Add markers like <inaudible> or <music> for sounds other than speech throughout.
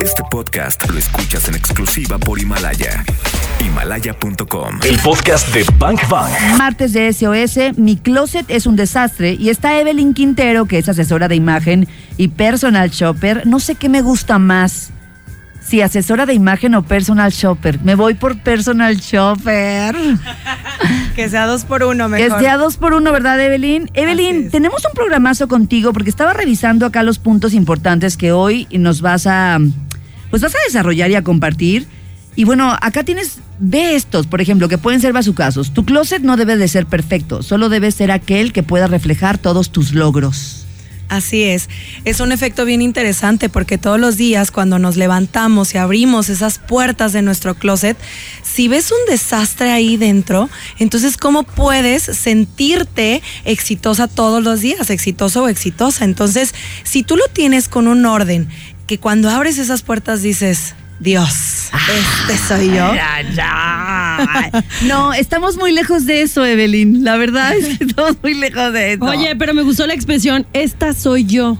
Este podcast lo escuchas en exclusiva por Himalaya. Himalaya.com. El podcast de Bank Bank. Martes de SOS, mi closet es un desastre y está Evelyn Quintero, que es asesora de imagen y personal shopper. No sé qué me gusta más, si asesora de imagen o personal shopper. Me voy por personal shopper. <laughs> Que sea dos por uno Que mejor. sea dos por uno, ¿verdad, Evelyn? Evelyn, tenemos un programazo contigo porque estaba revisando acá los puntos importantes que hoy nos vas a, pues vas a desarrollar y a compartir. Y bueno, acá tienes, ve estos, por ejemplo, que pueden ser bazucazos. Tu closet no debe de ser perfecto, solo debe ser aquel que pueda reflejar todos tus logros. Así es. Es un efecto bien interesante porque todos los días cuando nos levantamos y abrimos esas puertas de nuestro closet, si ves un desastre ahí dentro, entonces ¿cómo puedes sentirte exitosa todos los días, exitoso o exitosa? Entonces, si tú lo tienes con un orden, que cuando abres esas puertas dices, Dios, este soy yo. <laughs> No, estamos muy lejos de eso, Evelyn. La verdad es que estamos muy lejos de eso. Oye, pero me gustó la expresión, esta soy yo.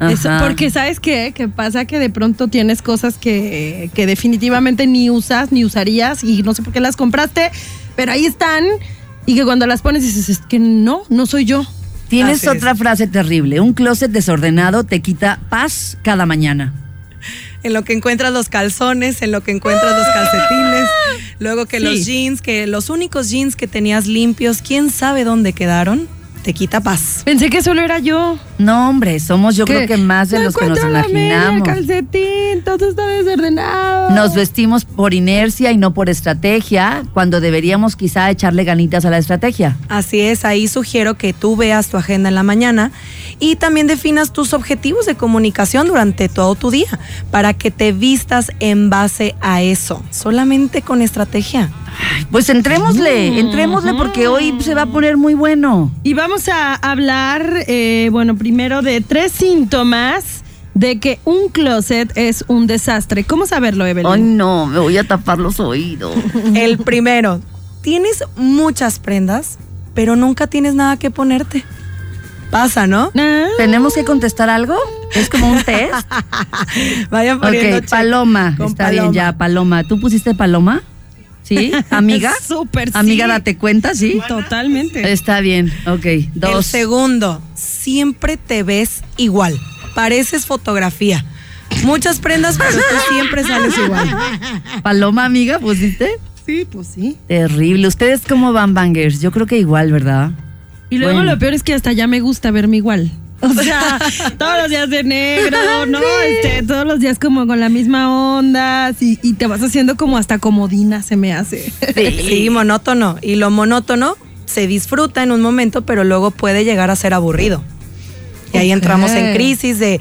Eso, porque sabes qué, que pasa que de pronto tienes cosas que, que definitivamente ni usas, ni usarías y no sé por qué las compraste, pero ahí están y que cuando las pones dices, es que no, no soy yo. Tienes Así es. otra frase terrible. Un closet desordenado te quita paz cada mañana. En lo que encuentras los calzones, en lo que encuentras los calcetines, luego que Sí. los jeans, que los únicos jeans que tenías limpios, quién sabe dónde quedaron, te quita paz. Pensé que solo era yo. No, hombre, somos yo creo Que más de no los que nos media, el imaginamos. calcetín, todo está desordenado. Nos vestimos por inercia y no por estrategia, cuando deberíamos quizá echarle ganitas a la estrategia. Así es, ahí sugiero que tú veas tu agenda en la mañana y también definas tus objetivos de comunicación durante todo tu día para que te vistas en base a eso, solamente con estrategia. Pues entrémosle, entrémosle porque hoy se va a poner muy bueno. Y vamos a hablar, eh, bueno, primero de tres síntomas de que un closet es un desastre. ¿Cómo saberlo, Evelyn? Ay, no, me voy a tapar los oídos. <laughs> El primero, tienes muchas prendas, pero nunca tienes nada que ponerte. Pasa, ¿no? ¿Tenemos que contestar algo? ¿Es como un test? <laughs> Vayan poniendo Ok, check Paloma. con Está bien, Paloma. ya, Paloma. ¿Tú pusiste Paloma? ¿Sí? <laughs> ¿Amiga? Súper, sí. Amiga, date cuenta, ¿sí? Totalmente. Está bien, ok. El Dos. segundo, siempre te ves igual. Pareces fotografía. Muchas prendas, pero tú <laughs> siempre sales igual. Paloma, amiga, pusiste. Sí, pues sí. Terrible. ¿Ustedes cómo van, bangers? Yo creo que igual, ¿verdad? Y luego Bueno. lo peor es que hasta ya me gusta verme igual. O sea, <laughs> todos los días de negro, ¿no? Este, todos los días como con la misma onda y, y te vas haciendo como hasta comodina, se me hace. Sí, <laughs> monótono. Y lo monótono se disfruta en un momento, pero luego puede llegar a ser aburrido. Y ahí entramos en crisis de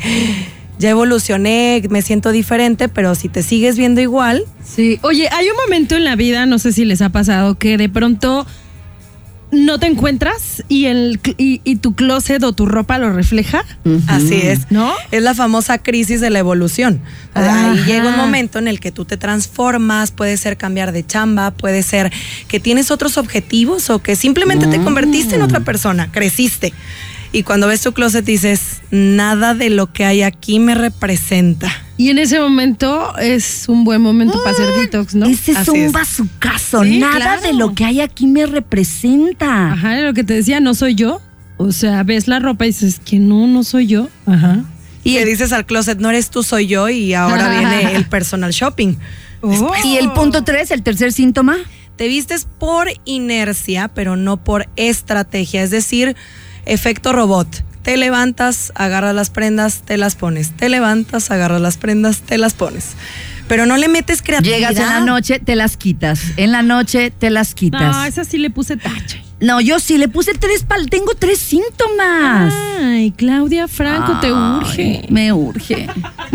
ya evolucioné, me siento diferente, pero si te sigues viendo igual, Sí. Oye, hay un momento en la vida, no sé si les ha pasado, que de pronto no te encuentras y, el, y, y tu closet o tu ropa lo refleja. así es. ¿No? Es la famosa crisis de la evolución. Ahí llega un momento en el que tú te transformas, puede ser cambiar de chamba, puede ser que tienes otros objetivos o que simplemente te convertiste en otra persona, creciste. Y cuando ves tu closet dices, nada de lo que hay aquí me representa. Y en ese momento es un buen momento para hacer detox, ¿no? Ese es Así un bazucazo. Sí, Nada claro. de lo que hay aquí me representa. Ajá, lo que te decía, no soy yo. O sea, ves la ropa y dices que no, no soy yo. Ajá. Y le dices al closet, no eres tú, soy yo, y ahora viene el personal shopping. Oh. Y el punto tres, el tercer síntoma. Te vistes por inercia, pero no por estrategia, es decir, efecto robot. Te levantas, agarras las prendas, te las pones. Te levantas, agarras las prendas, te las pones. Pero no le metes creatividad. Llegas en la noche, te las quitas. En la noche, te las No, quitas. esa sí le puse tache. No, yo sí le puse tres pal, tengo tres síntomas. Ay, Claudia Franco, te urge. Me urge.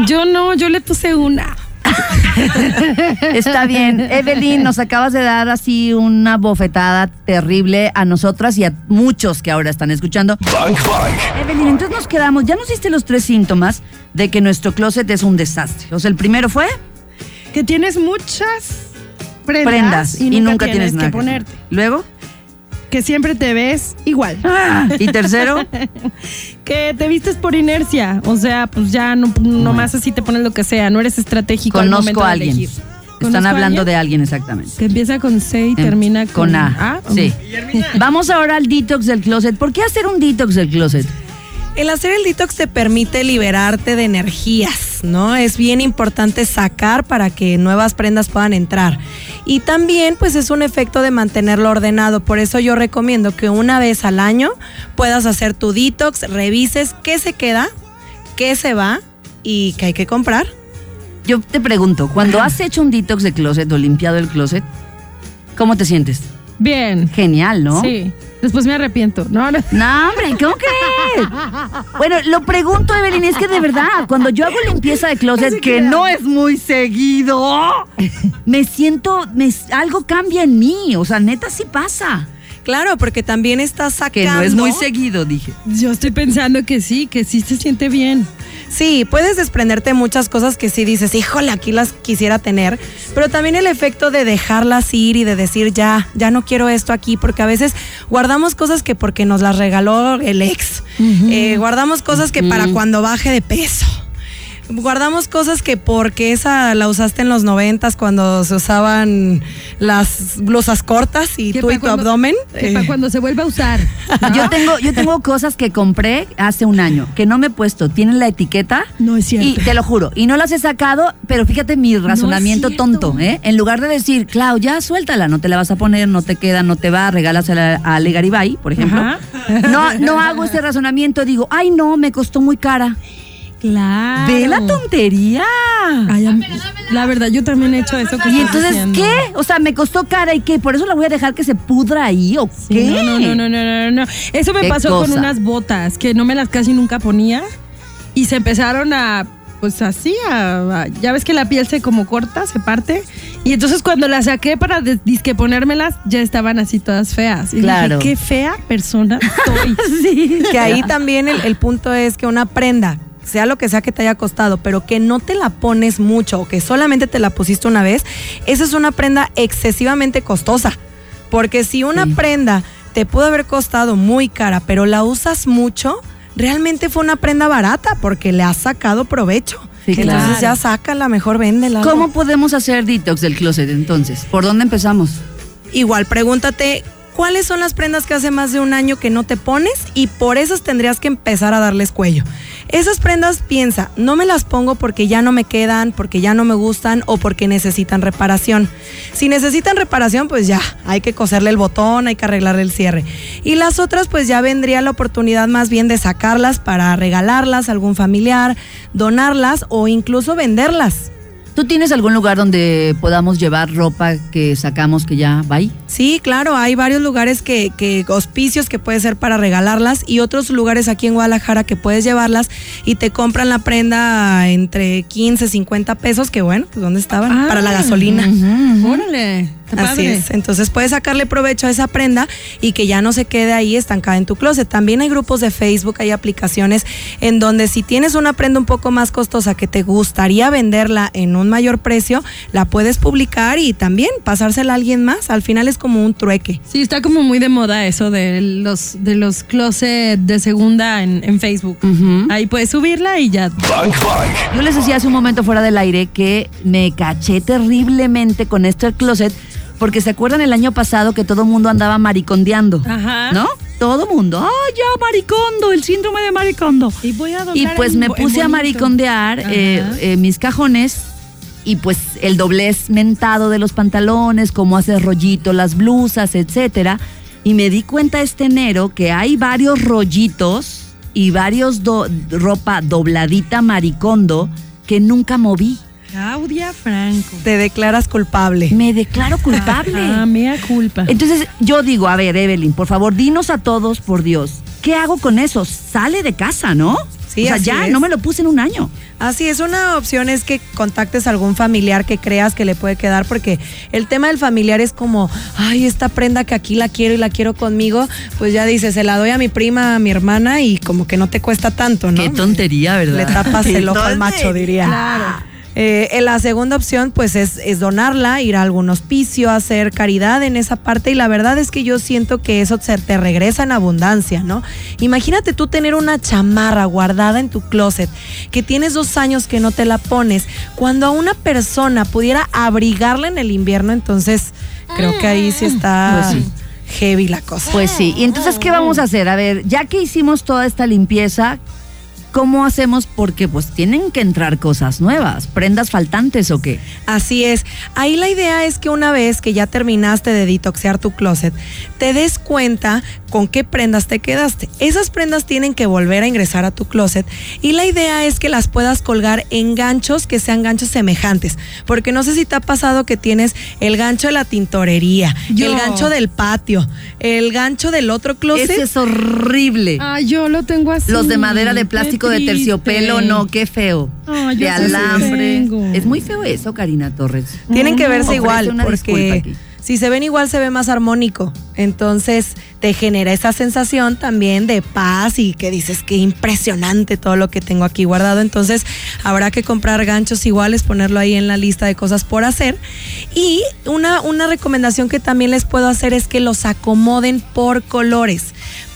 Yo no, yo le puse una. <laughs> Está bien. Evelyn, nos acabas de dar así una bofetada terrible a nosotras y a muchos que ahora están escuchando. Bank Bank. Evelyn, entonces nos quedamos, ya nos diste los tres síntomas de que nuestro closet es un desastre. O sea, el primero fue Que tienes muchas prendas, prendas y, nunca, tienes, nada que que ponerte. Luego, que siempre te ves igual. Y tercero, <laughs> Que te vistes por inercia. O sea, pues ya no, nomás así te pones lo que sea. No eres estratégico al momento conozco a de alguien. elegir. Están ¿Conozco a hablando alguien? de alguien exactamente. Que empieza con C y Em, termina con, con A. Sí. Vamos ahora al detox del closet. ¿Por qué hacer un detox del closet? El hacer el detox te permite liberarte de energías, ¿no? Es bien importante sacar para que nuevas prendas puedan entrar. Y también, pues es un efecto de mantenerlo ordenado. Por eso yo recomiendo que una vez al año puedas hacer tu detox, revises qué se queda, qué se va y qué hay que comprar. Yo te pregunto, cuando has hecho un detox de closet o limpiado el closet, ¿cómo te sientes? Bien. Genial, ¿no? Sí. Después me arrepiento. No, no. No, hombre, ¿cómo crees? Bueno, lo pregunto, Evelyn, es que de verdad, cuando yo hago limpieza de closet, que no es muy seguido, me siento, me- algo cambia en mí. O sea, neta sí pasa. Claro, porque también estás sacando. Que no es muy seguido, dije. Yo estoy pensando que sí, que sí se siente bien. Sí, puedes desprenderte de muchas cosas que sí dices, híjole, aquí las quisiera tener, pero también el efecto de dejarlas ir y de decir, ya, ya no quiero esto aquí, porque a veces guardamos cosas que porque nos las regaló el ex, Eh, guardamos cosas que para cuando baje de peso. Guardamos cosas que porque esa la usaste en los noventas cuando se usaban las blusas cortas y tú y tu cuando- abdomen. Que eh, para cuando se vuelva a usar. <laughs> Yo tengo, yo tengo cosas que compré hace un año, que no me he puesto, tienen la etiqueta. No es cierto. Y te lo juro, y no las he sacado, pero fíjate mi razonamiento tonto, ¿eh? En lugar de decir, Clau, ya suéltala, no te la vas a poner, no te queda, no te va, regálasela a Ale Garibay, por ejemplo. Ajá. No, no hago ese razonamiento, digo, ay no, me costó muy cara. Claro. Ve la tontería. Ay, a mí- la verdad, yo también he hecho eso que Y estás entonces, diciendo. ¿qué? O sea, me costó cara y qué, por eso la voy a dejar que se pudra ahí o Sí, qué. No, no, no, no, no, no, no. Eso me ¿Qué pasó cosa? con unas botas que no me las casi nunca ponía y se empezaron a, pues así, a, a- ya ves que la piel se como corta, se parte. Y entonces cuando las saqué para de- disque ponérmelas, ya estaban así todas feas. Y Claro. dije, qué fea persona <laughs> soy. Sí. Que ahí también el, el punto es que una prenda, sea lo que sea que te haya costado, pero que no te la pones mucho o que solamente te la pusiste una vez, esa es una prenda excesivamente costosa. Porque si una Sí. prenda te pudo haber costado muy cara, pero la usas mucho, realmente fue una prenda barata porque le has sacado provecho. Sí, Entonces claro. ya sácala, mejor véndela. ¿Cómo podemos hacer detox del closet entonces? ¿Por dónde empezamos? Igual, pregúntate cuáles son las prendas que hace más de un año que no te pones y por esas tendrías que empezar a darles cuello. Esas prendas piensa, no me las pongo porque ya no me quedan, porque ya no me gustan o porque necesitan reparación. Si necesitan reparación, pues ya, hay que coserle el botón, hay que arreglarle el cierre. Y las otras, pues ya vendría la oportunidad más bien de sacarlas para regalarlas a algún familiar, donarlas o incluso venderlas. ¿Tú tienes algún lugar donde podamos llevar ropa que sacamos que ya va ahí? Sí, claro, hay varios lugares que, que hospicios que puede ser para regalarlas y otros lugares aquí en Guadalajara que puedes llevarlas y te compran la prenda entre 15, 50 pesos, que bueno, pues ¿dónde estaban? Ah, para la gasolina. Órale, qué Así padre. es, entonces puedes sacarle provecho a esa prenda y que ya no se quede ahí estancada en tu closet. También hay grupos de Facebook, hay aplicaciones en donde si tienes una prenda un poco más costosa que te gustaría venderla en un mayor precio, la puedes publicar y también pasársela a alguien más. Al final es como un trueque. Sí, está como muy de moda eso de los, de los closet de segunda en, en Facebook. Ahí puedes subirla y ya. Bank Bank. Yo les decía hace un momento fuera del aire que me caché terriblemente con esto del closet, porque se acuerdan el año pasado que todo mundo andaba maricondeando, Ajá. ¿no? Todo mundo, ¡ay, ya maricondo! El síndrome de maricondo. Y voy a Y pues me puse a maricondear eh, eh, mis cajones y pues el doblez mentado de los pantalones, cómo hacer rollito las blusas, etcétera. Y me di cuenta este enero que hay varios rollitos y varios do- ropa dobladita maricondo que nunca moví. Claudia Franco. Te declaras culpable. Me declaro culpable. Ah, mea culpa. Entonces yo digo, a ver, Evelyn, por favor, dinos a todos, por Dios, ¿qué hago con eso? Sale de casa, ¿no? Sí, o sea, así ya, es. no me lo puse en un año. Así es, una opción es que contactes a algún familiar que creas que le puede quedar, porque el tema del familiar es como, ay, esta prenda que aquí la quiero y la quiero conmigo, pues ya dices, se la doy a mi prima, a mi hermana y como que no te cuesta tanto, ¿no? Qué tontería, ¿verdad? Le tapas el ojo al macho, diría. Claro. Eh, en la segunda opción, pues es, es donarla, ir a algún hospicio, hacer caridad en esa parte. Y la verdad es que yo siento que eso se te regresa en abundancia, ¿no? Imagínate tú tener una chamarra guardada en tu closet, que tienes dos años que no te la pones. Cuando a una persona pudiera abrigarla en el invierno, entonces creo que ahí sí está Pues sí. heavy la cosa. Pues sí. Y entonces, ¿qué vamos a hacer? A ver, ya que hicimos toda esta limpieza, ¿cómo hacemos? Porque pues tienen que entrar cosas nuevas, prendas faltantes o qué. Así es. Ahí la idea es que una vez que ya terminaste de detoxear tu closet, te des cuenta con qué prendas te quedaste. Esas prendas tienen que volver a ingresar a tu closet y la idea es que las puedas colgar en ganchos que sean ganchos semejantes. Porque no sé si te ha pasado que tienes el gancho de la tintorería, Yo. el gancho del patio, el gancho del otro closet. Ese es horrible. Ah, yo lo tengo así. Los de madera, de Qué plástico, de terciopelo, no, qué feo. De alambre. Es muy feo eso, Karina Torres. Tienen que Mm, verse igual, porque si se ven igual se ve más armónico. Entonces te genera esa sensación también de paz y que dices que impresionante todo lo que tengo aquí guardado. Entonces habrá que comprar ganchos iguales, ponerlo ahí en la lista de cosas por hacer. Y una, una recomendación que también les puedo hacer es que los acomoden por colores.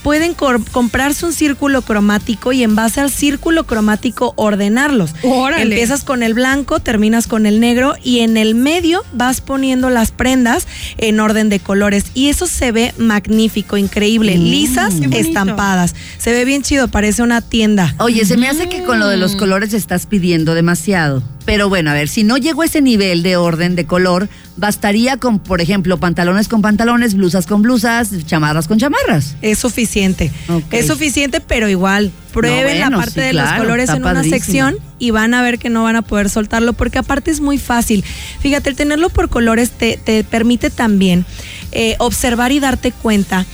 Pueden comprarse un círculo cromático y en base al círculo cromático ordenarlos. Órale. Empiezas con el blanco, terminas con el negro y en el medio vas poniendo las prendas en orden de colores y eso se ve magnífico, increíble, lisas, Qué bonito. estampadas. Se ve bien chido, parece una tienda. Oye, se me hace que con lo de los colores estás pidiendo demasiado. Pero bueno, a ver, si no llego a ese nivel de orden de color, bastaría con, por ejemplo, pantalones con pantalones, blusas con blusas, chamarras con chamarras. Es suficiente. Es suficiente, pero igual prueben No, bueno, la parte sí, de claro, los colores en una sección y van a ver que no van a poder soltarlo porque aparte es muy fácil. Fíjate, el tenerlo por colores te, te permite también eh, observar y darte cuenta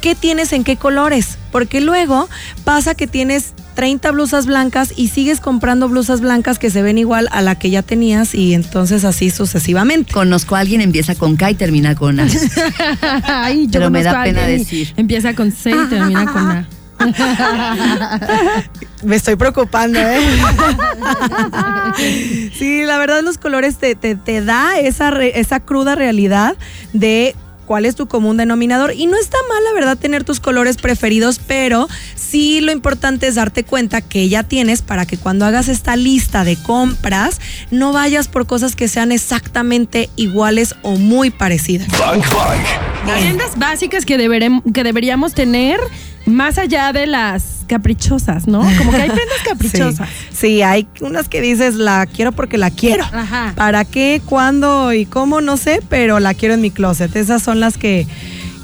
qué tienes en qué colores, porque luego pasa que tienes 30 blusas blancas y sigues comprando blusas blancas que se ven igual a la que ya tenías y entonces así sucesivamente. Conozco a alguien, empieza con K y termina con A. <laughs> Ay, yo Pero me da pena decir. Empieza con C y termina con A. Me estoy preocupando, ¿eh? <laughs> sí, la verdad los colores te, te, te da esa, re- esa cruda realidad de cuál es tu común denominador. Y no está mal, la verdad, tener tus colores preferidos, pero sí lo importante es darte cuenta que ya tienes para que cuando hagas esta lista de compras, no vayas por cosas que sean exactamente iguales o muy parecidas. Prendas básicas que, deberem- que deberíamos tener más allá de las caprichosas, ¿no? Como que hay prendas <laughs> caprichosas. Sí, sí, hay unas que dices, la quiero porque la quiero. Ajá. ¿Para qué, cuándo y cómo? No sé, pero la quiero en mi closet. Esas son las que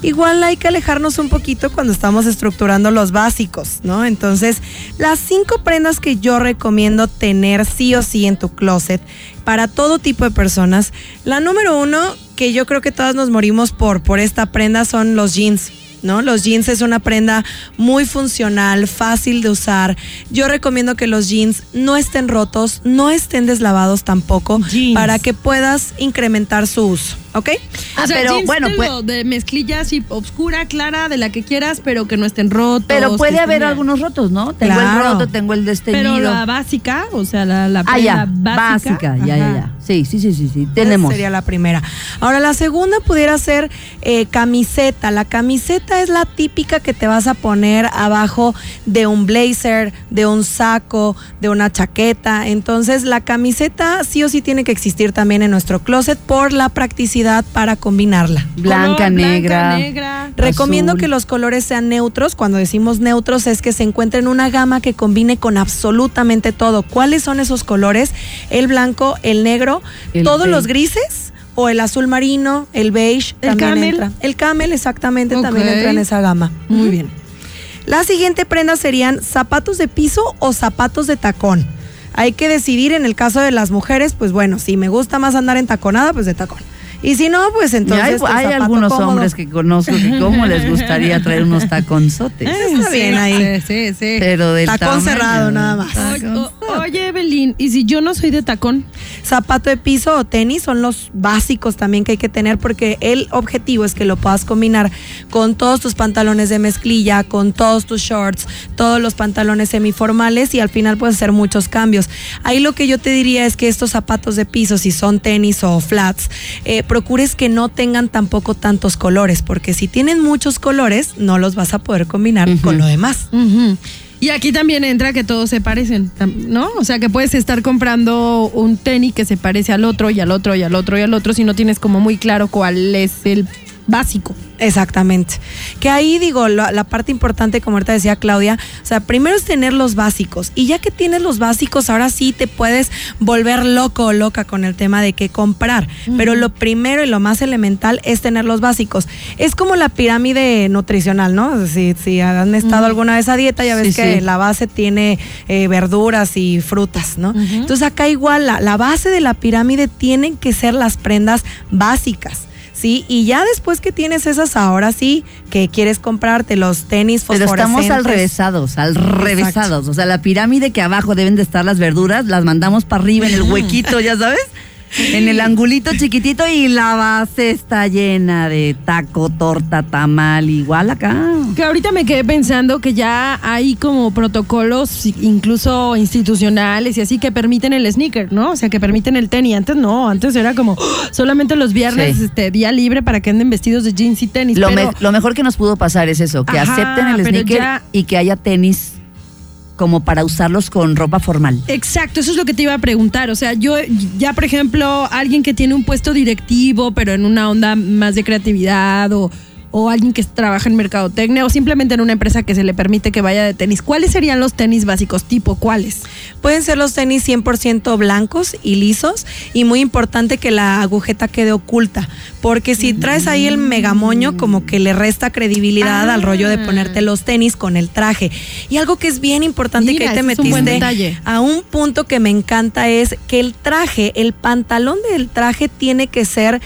igual hay que alejarnos un poquito cuando estamos estructurando los básicos, ¿no? Entonces, las cinco prendas que yo recomiendo tener sí o sí en tu closet para todo tipo de personas. La número uno, que yo creo que todas nos morimos por, por esta prenda, son los jeans. ¿No? Los jeans es una prenda muy funcional, fácil de usar. Yo recomiendo que los jeans no estén rotos, no estén deslavados tampoco, Jeans. para que puedas incrementar su uso, ¿ok? Ah, o sea, pero jeans bueno, de, pues- de mezclilla así obscura, clara, de la que quieras, pero que no estén rotos. Pero puede haber algunos rotos, ¿no? Tengo Claro. el roto, tengo el desteñido. Pero la básica, o sea, la, la ah, prenda ya, básica. básica, ya, ya, ya. Sí, sí, sí, sí, sí. Tenemos. Esa sería la primera. Ahora, la segunda pudiera ser eh, camiseta. La camiseta es la típica que te vas a poner abajo de un blazer, de un saco, de una chaqueta. Entonces, la camiseta sí o sí tiene que existir también en nuestro closet por la practicidad para combinarla. Blanca, Color, negra. negra. Recomiendo azul. que los colores sean neutros. Cuando decimos neutros es que se encuentren una gama que combine con absolutamente todo. ¿Cuáles son esos colores? El blanco, el negro, El todos beige. los grises o el azul marino, el beige ¿El también camel? entra. El camel exactamente también entra en esa gama. Muy bien. La siguiente prenda serían zapatos de piso o zapatos de tacón. Hay que decidir en el caso de las mujeres, pues bueno, si me gusta más andar en taconada, pues de tacón. Y si no, pues entonces. hay algunos cómodo. hombres que conozco que cómo les gustaría traer unos <laughs> taconzotes. Está bien ahí. Sí, sí, sí. Pero del Tacón tamaño. cerrado nada más. Tacón. ¿Y si yo no soy de tacón? Zapato de piso o tenis son los básicos también que hay que tener porque el objetivo es que lo puedas combinar con todos tus pantalones de mezclilla, con todos tus shorts, todos los pantalones semiformales y al final puedes hacer muchos cambios. Ahí lo que yo te diría es que estos zapatos de piso, si son tenis o flats, eh, procures que no tengan tampoco tantos colores porque si tienen muchos colores no los vas a poder combinar con lo demás. Y aquí también entra que todos se parecen, ¿no? O sea, que puedes estar comprando un tenis que se parece al otro y al otro y al otro y al otro si no tienes como muy claro cuál es el básico. Exactamente. Que ahí digo, la, la parte importante, como ahorita decía Claudia, o sea, primero es tener los básicos. Y ya que tienes los básicos, ahora sí te puedes volver loco o loca con el tema de qué comprar. Pero lo primero y lo más elemental es tener los básicos. Es como la pirámide nutricional, ¿no? Si, si han estado alguna vez a dieta, ya ves Sí, que sí. la base tiene eh, verduras y frutas, ¿no? Entonces acá igual la, la base de la pirámide tienen que ser las prendas básicas. Sí, y ya después que tienes esas, ahora sí, que quieres comprarte los tenis Pero estamos al fosforescentes. revesados, al revesados. O sea, la pirámide que abajo deben de estar las verduras, las mandamos para arriba en el <laughs> huequito, ya sabes. En el angulito chiquitito y la base está llena de taco, torta, tamal, igual acá. Que ahorita me quedé pensando que ya hay como protocolos incluso institucionales y así que permiten el sneaker, ¿no? O sea, que permiten el tenis. Antes no, antes era como <gasps> solamente los viernes Sí. este día libre para que anden vestidos de jeans y tenis. Lo, pero- me- lo mejor que nos pudo pasar es eso, que Ajá, acepten el sneaker ya- y que haya tenis como para usarlos con ropa formal. Exacto, eso es lo que te iba a preguntar. O sea, yo ya, por ejemplo, alguien que tiene un puesto directivo, pero en una onda más de creatividad o, o alguien que trabaja en mercadotecnia o simplemente en una empresa que se le permite que vaya de tenis. ¿Cuáles serían los tenis básicos? Tipo, ¿cuáles? Pueden ser los tenis 100% blancos y lisos y muy importante que la agujeta quede oculta, porque si traes ahí el megamoño como que le resta credibilidad al rollo de ponerte los tenis con el traje. Y algo que es bien importante Mira, que ahí te un metiste detalle. a un punto que me encanta es que el traje, el pantalón del traje tiene que ser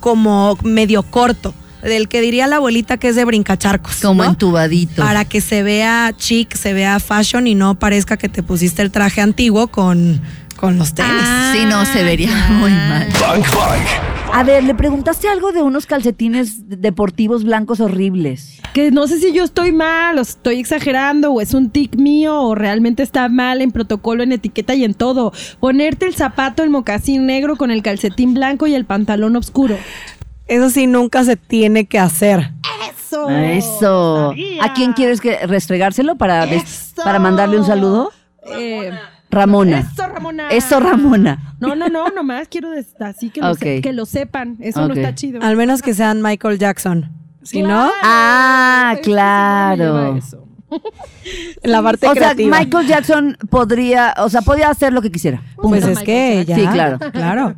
como medio corto. Del que diría la abuelita que es de brincacharcos. Como ¿no? entubadito. Para que se vea chic, se vea fashion y no parezca que te pusiste el traje antiguo con, con los tenis. sí, no, se vería muy mal. Bang Bang. A ver, le preguntaste algo de unos calcetines deportivos blancos horribles. Que no sé si yo estoy mal o estoy exagerando o es un tic mío o realmente está mal en protocolo, en etiqueta y en todo. Ponerte el zapato, el mocasín negro con el calcetín blanco y el pantalón oscuro. Eso sí nunca se tiene que hacer. Eso. Eso. sabía. ¿A quién quieres que restregárselo para, des- para mandarle un saludo? Eh, Ramona. Eso, Ramona. Eso, Ramona. No, no, no, nomás quiero así que, lo, que lo sepan. Eso no está chido. Al menos que sean Michael Jackson. Si no, Claro. Ah, claro. <laughs> la parte O sea, creativa. Michael Jackson podría, o sea, podía hacer lo que quisiera. pues Punto. es que ya. Sí, claro. Claro.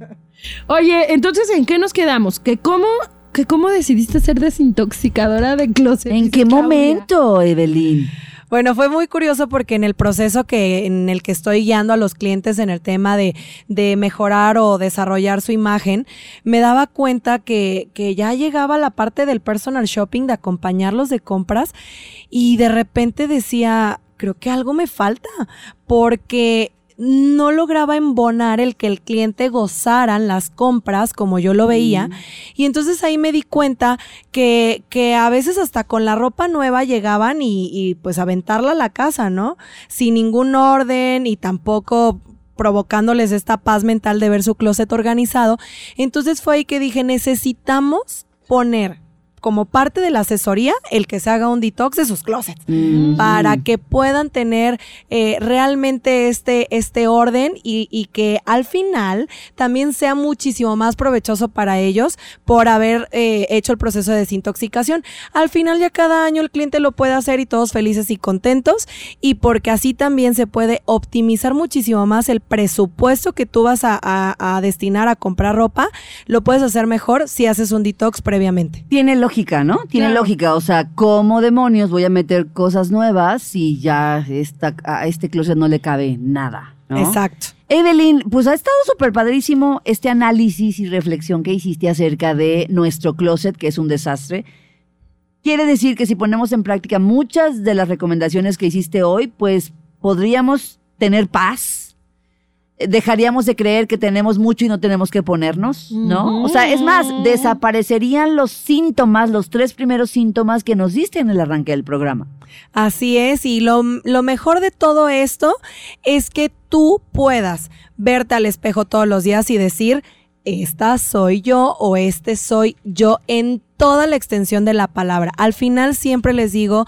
Oye, entonces, ¿en qué nos quedamos? ¿Que cómo, que cómo decidiste ser desintoxicadora de closet? ¿En qué Claudia? momento, Evelyn? Bueno, fue muy curioso porque en el proceso que en el que estoy guiando a los clientes en el tema de, de mejorar o desarrollar su imagen, me daba cuenta que, que ya llegaba la parte del personal shopping, de acompañarlos de compras, y de repente decía, creo que algo me falta, porque no lograba embonar el que el cliente gozaran las compras como yo lo veía. Y entonces ahí me di cuenta que, que a veces hasta con la ropa nueva llegaban y, y pues aventarla a la casa, ¿no? Sin ningún orden y tampoco provocándoles esta paz mental de ver su closet organizado. Entonces fue ahí que dije, necesitamos poner como parte de la asesoría el que se haga un detox de sus closets Mm. para que puedan tener eh, realmente este, este orden y, y que al final también sea muchísimo más provechoso para ellos por haber eh, hecho el proceso de desintoxicación. Al final ya cada año el cliente lo puede hacer y todos felices y contentos y porque así también se puede optimizar muchísimo más el presupuesto que tú vas a, a- a destinar a comprar ropa, lo puedes hacer mejor si haces un detox previamente. Tiene lógica, ¿no? Tiene Claro. lógica. O sea, ¿cómo demonios voy a meter cosas nuevas si ya esta, a este closet no le cabe nada? ¿no? Exacto. Evelyn, pues ha estado súper padrísimo este análisis y reflexión que hiciste acerca de nuestro closet, que es un desastre. Quiere decir que si ponemos en práctica muchas de las recomendaciones que hiciste hoy, pues podríamos tener paz. Dejaríamos de creer que tenemos mucho y no tenemos que ponernos, ¿no? O sea, es más, desaparecerían los síntomas, los tres primeros síntomas que nos diste en el arranque del programa. Así es, y lo, lo mejor de todo esto es que tú puedas verte al espejo todos los días y decir, esta soy yo o este soy yo en toda la extensión de la palabra. Al final siempre les digo,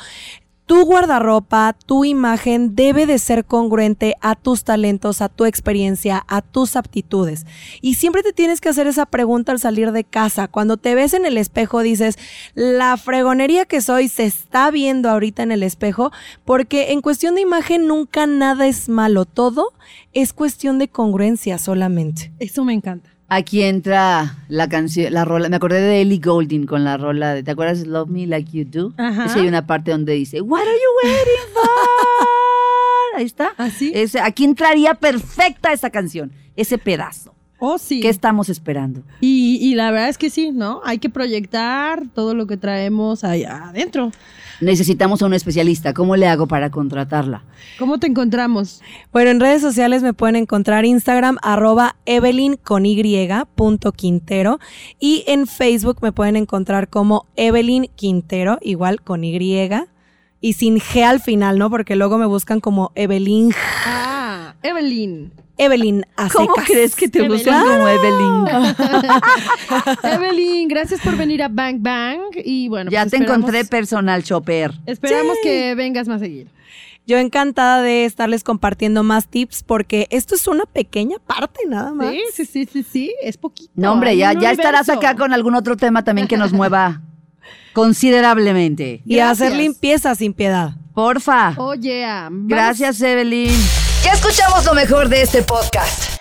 tu guardarropa, tu imagen debe de ser congruente a tus talentos, a tu experiencia, a tus aptitudes. Y siempre te tienes que hacer esa pregunta al salir de casa. Cuando te ves en el espejo dices, la fregonería que soy se está viendo ahorita en el espejo, porque en cuestión de imagen nunca nada es malo, todo es cuestión de congruencia solamente. Eso me encanta. Aquí entra la canción, la rola. Me acordé de Ellie Goulding con la rola de, ¿te acuerdas? Love Me Like You Do. Ajá. Es que hay una parte donde dice, What are you waiting for? Ahí está. ¿Así? Ese- aquí entraría perfecta esa canción, ese pedazo. Oh, sí. ¿Qué estamos esperando? Y, y la verdad es que sí, ¿no? Hay que proyectar todo lo que traemos allá adentro. Necesitamos a un especialista. ¿Cómo le hago para contratarla? ¿Cómo te encontramos? Bueno, en redes sociales me pueden encontrar Instagram arroba Evelyn con Y punto Quintero y en Facebook me pueden encontrar como Evelyn Quintero, igual con Y y sin G al final, ¿no? Porque luego me buscan como Evelyn, Ah, Evelyn. Evelyn a ¿Cómo secas. crees que te buscan como Evelyn? <laughs> Evelyn, gracias por venir a Bang Bang. Y bueno, ya pues te encontré personal shopper. Esperamos Sí. que vengas más seguido. Yo encantada de estarles compartiendo más tips porque esto es una pequeña parte nada más. Sí, sí, sí, sí, sí, es poquito. No, hombre, ya, ya estarás acá con algún otro tema también que nos mueva <laughs> considerablemente. Y a hacer limpieza sin piedad. Porfa. Oh, yeah. Vamos- Gracias, Evelyn. Ya escuchamos lo mejor de este podcast.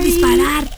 disparar.